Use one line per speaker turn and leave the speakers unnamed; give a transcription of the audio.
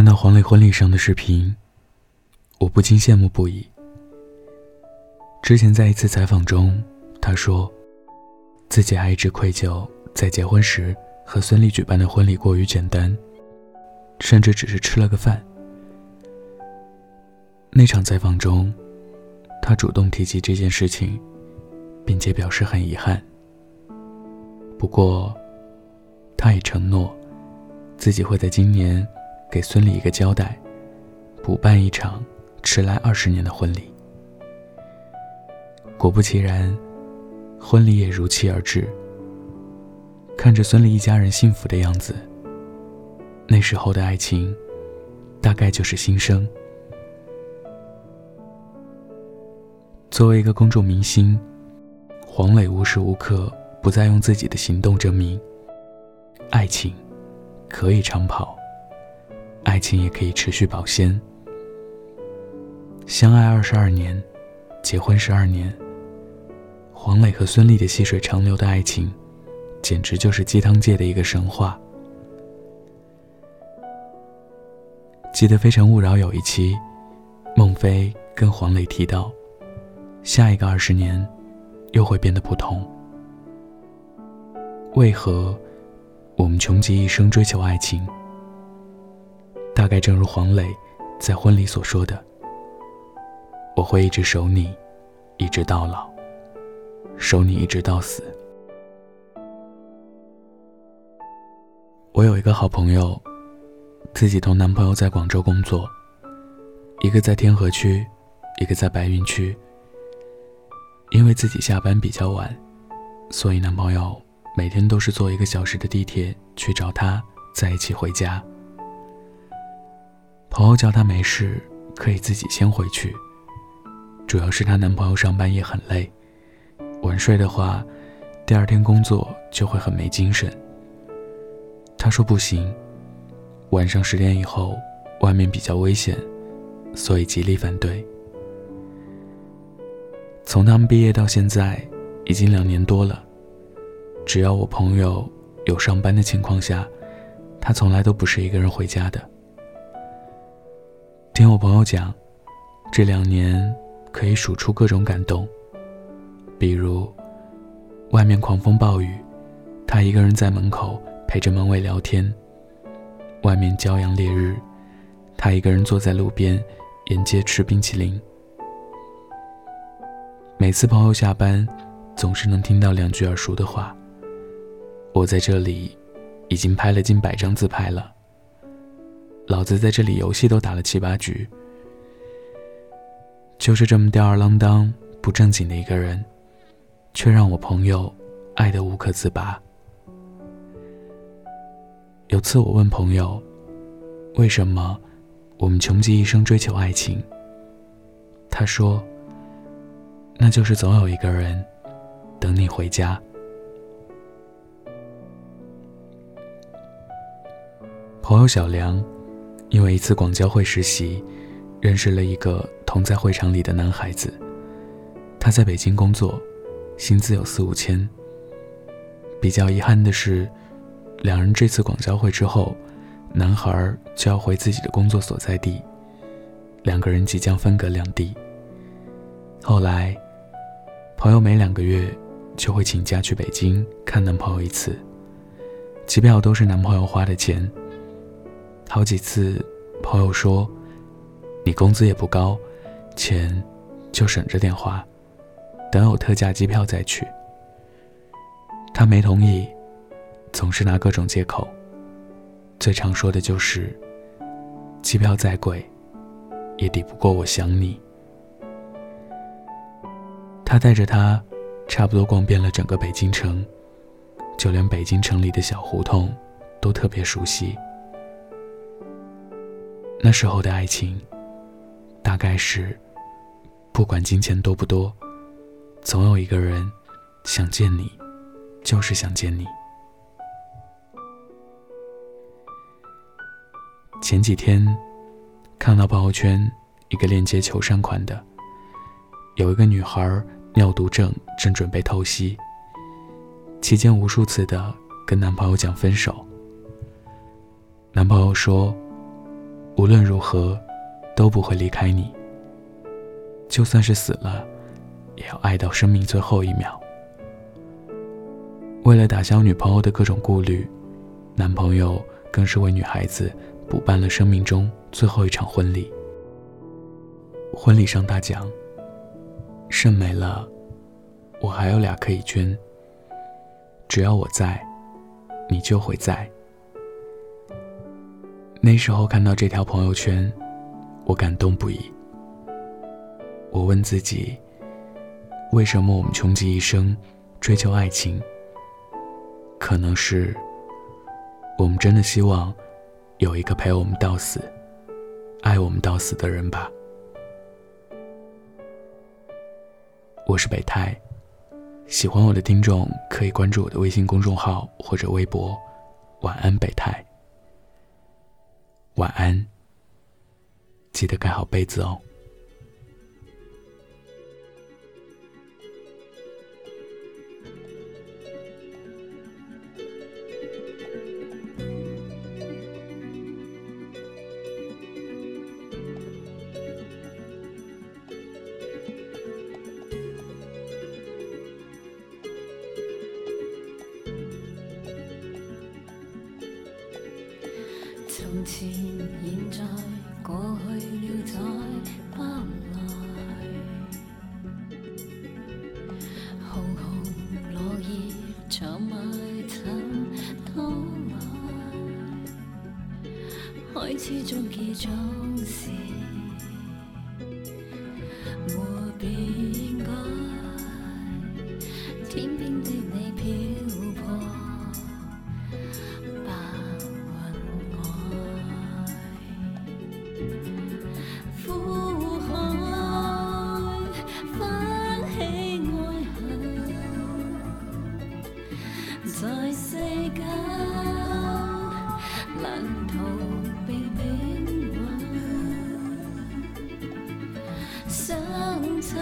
看到黄磊婚礼上的视频，我不禁羡慕不已。之前在一次采访中，他说，自己还一直愧疚，在结婚时和孙俪举办的婚礼过于简单，甚至只是吃了个饭。那场采访中，他主动提及这件事情，并且表示很遗憾。不过，他也承诺，自己会在今年给孙俪一个交代，补办一场迟来二十年的婚礼。果不其然，婚礼也如期而至。看着孙俪一家人幸福的样子，那时候的爱情，大概就是新生。作为一个公众明星，黄磊无时无刻不在用自己的行动证明：爱情可以长跑，爱情也可以持续保鲜。相爱二十二年，结婚十二年，黄磊和孙俪的细水长流的爱情，简直就是鸡汤界的一个神话。记得《非诚勿扰》有一期，孟非跟黄磊提到。下一个二十年，又会变得不同。为何我们穷极一生追求爱情？大概正如黄磊在婚礼所说的：“我会一直守你，一直到老，守你一直到死。”我有一个好朋友，自己同男朋友在广州工作，一个在天河区，一个在白云区。因为自己下班比较晚，所以男朋友每天都是坐一个小时的地铁去找她，在一起回家。朋友叫她没事，可以自己先回去。主要是她男朋友上班也很累，晚睡的话，第二天工作就会很没精神。她说不行，晚上十点以后外面比较危险，所以极力反对。从他们毕业到现在，已经两年多了。只要我朋友有上班的情况下，他从来都不是一个人回家的。听我朋友讲，这两年可以数出各种感动，比如外面狂风暴雨，他一个人在门口陪着门卫聊天；外面骄阳烈日，他一个人坐在路边沿街吃冰淇淋。每次朋友下班，总是能听到两句耳熟的话。我在这里，已经拍了近百张自拍了。老子在这里游戏都打了七八局。就是这么吊儿郎当、不正经的一个人，却让我朋友爱得无可自拔。有次我问朋友，为什么我们穷极一生追求爱情？他说。那就是总有一个人等你回家。朋友小梁，因为一次广交会实习，认识了一个同在会场里的男孩子。他在北京工作，薪资有四五千。比较遗憾的是，两人这次广交会之后，男孩就要回自己的工作所在地，两个人即将分隔两地。后来。朋友每两个月就会请假去北京看男朋友一次，机票都是男朋友花的钱。好几次，朋友说：“你工资也不高，钱就省着点花，等有特价机票再去。”他没同意，总是拿各种借口。最常说的就是：“机票再贵，也抵不过我想你。”他带着她，差不多逛遍了整个北京城，就连北京城里的小胡同，都特别熟悉。那时候的爱情，大概是，不管金钱多不多，总有一个人想见你，就是想见你。前几天，看到朋友圈一个链接求善款的，有一个女孩。尿毒症正准备透析，期间无数次的跟男朋友讲分手。男朋友说：“无论如何都不会离开你。就算是死了，也要爱到生命最后一秒。为了打消女朋友的各种顾虑，男朋友更是为女孩子补办了生命中最后一场婚礼。婚礼上大讲：“肾没了，我还有俩可以捐。只要我在，你就会在。”那时候看到这条朋友圈，我感动不已。我问自己：为什么我们穷极一生追求爱情？可能是我们真的希望有一个陪我们到死、爱我们到死的人吧。我是北太，喜欢我的听众可以关注我的微信公众号或者微博。晚安，北太。晚安，记得盖好被子哦。
从前、现在、过去了，再不来。红红落叶，长埋沉到来。开始终结总是在世间，难逃被命运相信。